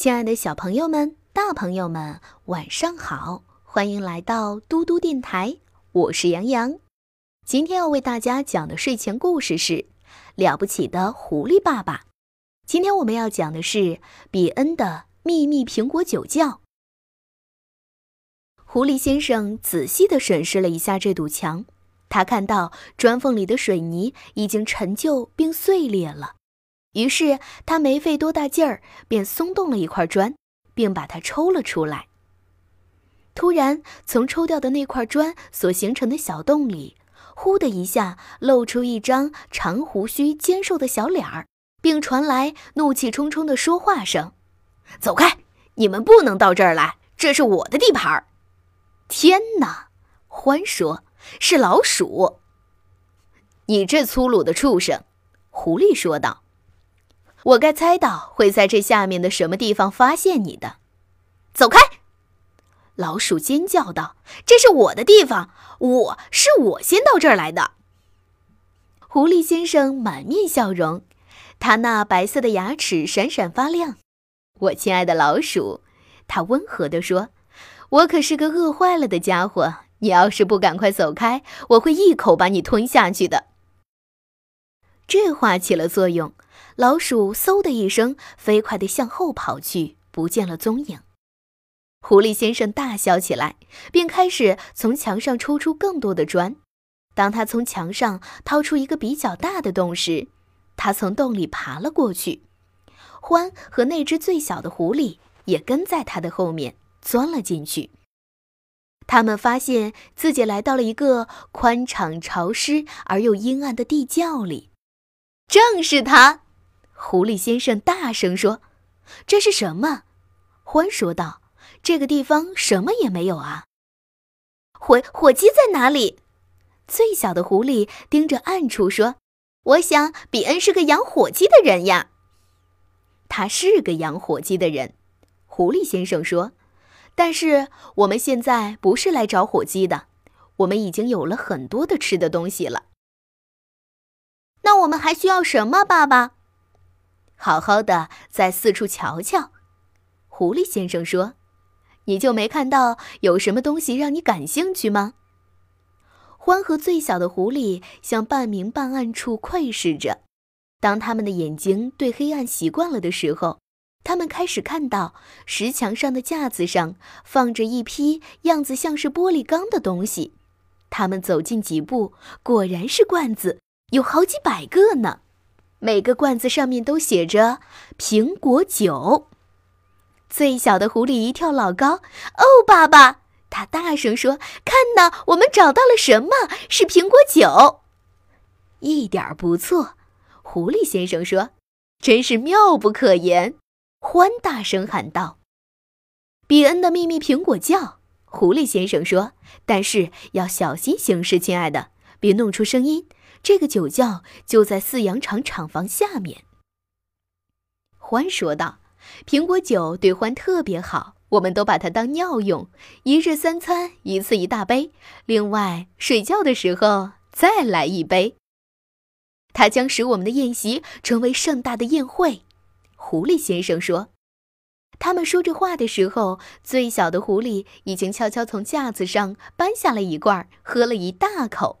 亲爱的小朋友们、大朋友们，晚上好！欢迎来到嘟嘟电台，我是杨洋。今天要为大家讲的睡前故事是《了不起的狐狸爸爸》。今天我们要讲的是比恩的秘密苹果酒窖。狐狸先生仔细地审视了一下这堵墙，他看到砖缝里的水泥已经陈旧并碎裂了。于是他没费多大劲儿，便松动了一块砖，并把它抽了出来。突然，从抽掉的那块砖所形成的小洞里，呼的一下露出一张长胡须、尖瘦的小脸儿，并传来怒气冲冲的说话声：“走开！你们不能到这儿来，这是我的地盘！”天哪！欢说：“是老鼠！”你这粗鲁的畜生！”狐狸说道。我该猜到会在这下面的什么地方发现你的。走开！老鼠尖叫道：“这是我的地方，我是我先到这儿来的。”狐狸先生满面笑容，他那白色的牙齿闪闪发亮。我亲爱的老鼠，他温和地说：“我可是个饿坏了的家伙，你要是不赶快走开，我会一口把你吞下去的。”这话起了作用。老鼠嗖的一声，飞快地向后跑去，不见了踪影。狐狸先生大笑起来，并开始从墙上抽出更多的砖。当他从墙上掏出一个比较大的洞时，他从洞里爬了过去。獾和那只最小的狐狸也跟在他的后面钻了进去。他们发现自己来到了一个宽敞、潮湿而又阴暗的地窖里。正是他。狐狸先生大声说：“这是什么？”獾说道：“这个地方什么也没有啊。”火火鸡在哪里？最小的狐狸盯着暗处说：“我想比恩是个养火鸡的人呀。”他是个养火鸡的人，狐狸先生说：“但是我们现在不是来找火鸡的，我们已经有了很多的吃的东西了。那我们还需要什么，爸爸？”好好的在四处瞧瞧，狐狸先生说：“你就没看到有什么东西让你感兴趣吗？”獾和最小的狐狸向半明半暗处窥视着。当他们的眼睛对黑暗习惯了的时候，他们开始看到石墙上的架子上放着一批样子像是玻璃缸的东西。他们走近几步，果然是罐子，有好几百个呢。每个罐子上面都写着“苹果酒”。最小的狐狸一跳老高，“哦，爸爸！”他大声说，“看呐，我们找到了什么？是苹果酒！”一点不错，狐狸先生说，“真是妙不可言。”欢大声喊道：“比恩的秘密苹果窖。”狐狸先生说，“但是要小心行事，亲爱的，别弄出声音。”这个酒窖就在饲养场厂房下面。獾说道：“苹果酒对獾特别好，我们都把它当尿用，一日三餐一次一大杯，另外睡觉的时候再来一杯。它将使我们的宴席成为盛大的宴会。”狐狸先生说。他们说着话的时候，最小的狐狸已经悄悄从架子上搬下了一罐，喝了一大口。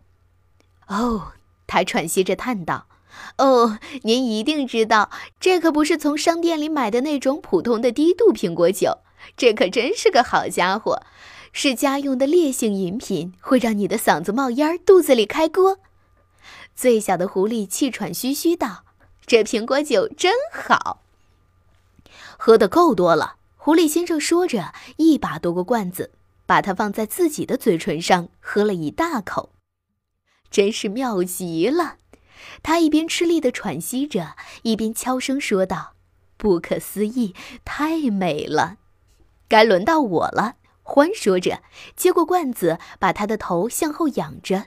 哦。他喘息着叹道：“哦，您一定知道，这可不是从商店里买的那种普通的低度苹果酒，这可真是个好家伙，是家用的烈性饮品，会让你的嗓子冒烟，肚子里开锅。”最小的狐狸气喘吁吁道：“这苹果酒真好，喝的够多了。”狐狸先生说着，一把夺过罐子，把它放在自己的嘴唇上，喝了一大口。真是妙极了，他一边吃力地喘息着，一边悄声说道：“不可思议，太美了。”该轮到我了，欢说着，接过罐子，把他的头向后仰着，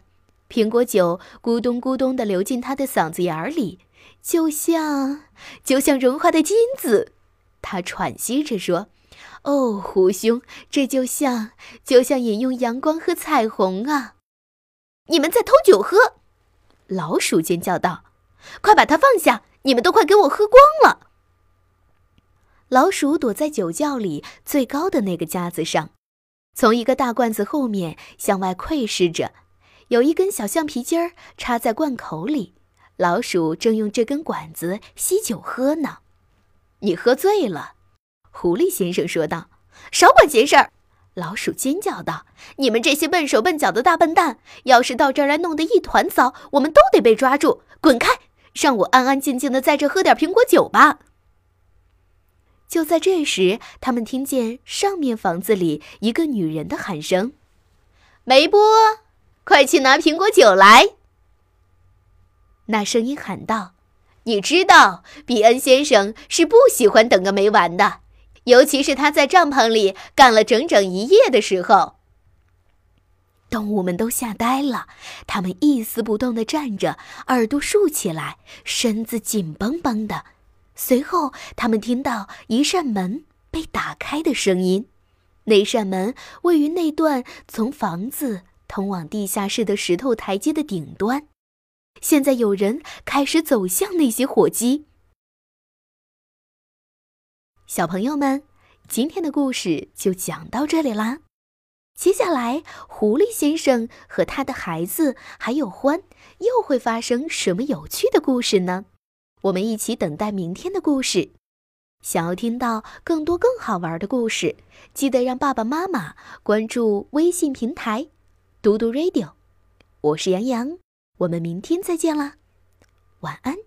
苹果酒咕咚咕咚地流进他的嗓子眼里，就像就像融化的金子。他喘息着说：“哦，狐兄，这就像就像饮用阳光和彩虹啊。”你们在偷酒喝！老鼠尖叫道：“快把它放下！你们都快给我喝光了！”老鼠躲在酒窖里最高的那个架子上，从一个大罐子后面向外窥视着。有一根小橡皮筋儿插在罐口里，老鼠正用这根管子吸酒喝呢。你喝醉了，狐狸先生说道。少管闲事儿！老鼠尖叫道：“你们这些笨手笨脚的大笨蛋，要是到这儿来弄得一团糟，我们都得被抓住！滚开，让我安安静静的在这喝点苹果酒吧。”就在这时，他们听见上面房子里一个女人的喊声：“梅波，快去拿苹果酒来！” 那声音喊道：“你知道，比恩先生是不喜欢等个没完的。”尤其是他在帐篷里干了整整一夜的时候，动物们都吓呆了，它们一丝不动地站着，耳朵竖起来，身子紧绷绷的。随后，他们听到一扇门被打开的声音，那扇门位于那段从房子通往地下室的石头台阶的顶端。现在，有人开始走向那些火鸡。小朋友们，今天的故事就讲到这里啦。接下来，狐狸先生和他的孩子还有獾又会发生什么有趣的故事呢？我们一起等待明天的故事。想要听到更多更好玩的故事，记得让爸爸妈妈关注微信平台“嘟嘟 radio”。我是杨洋，我们明天再见啦，晚安。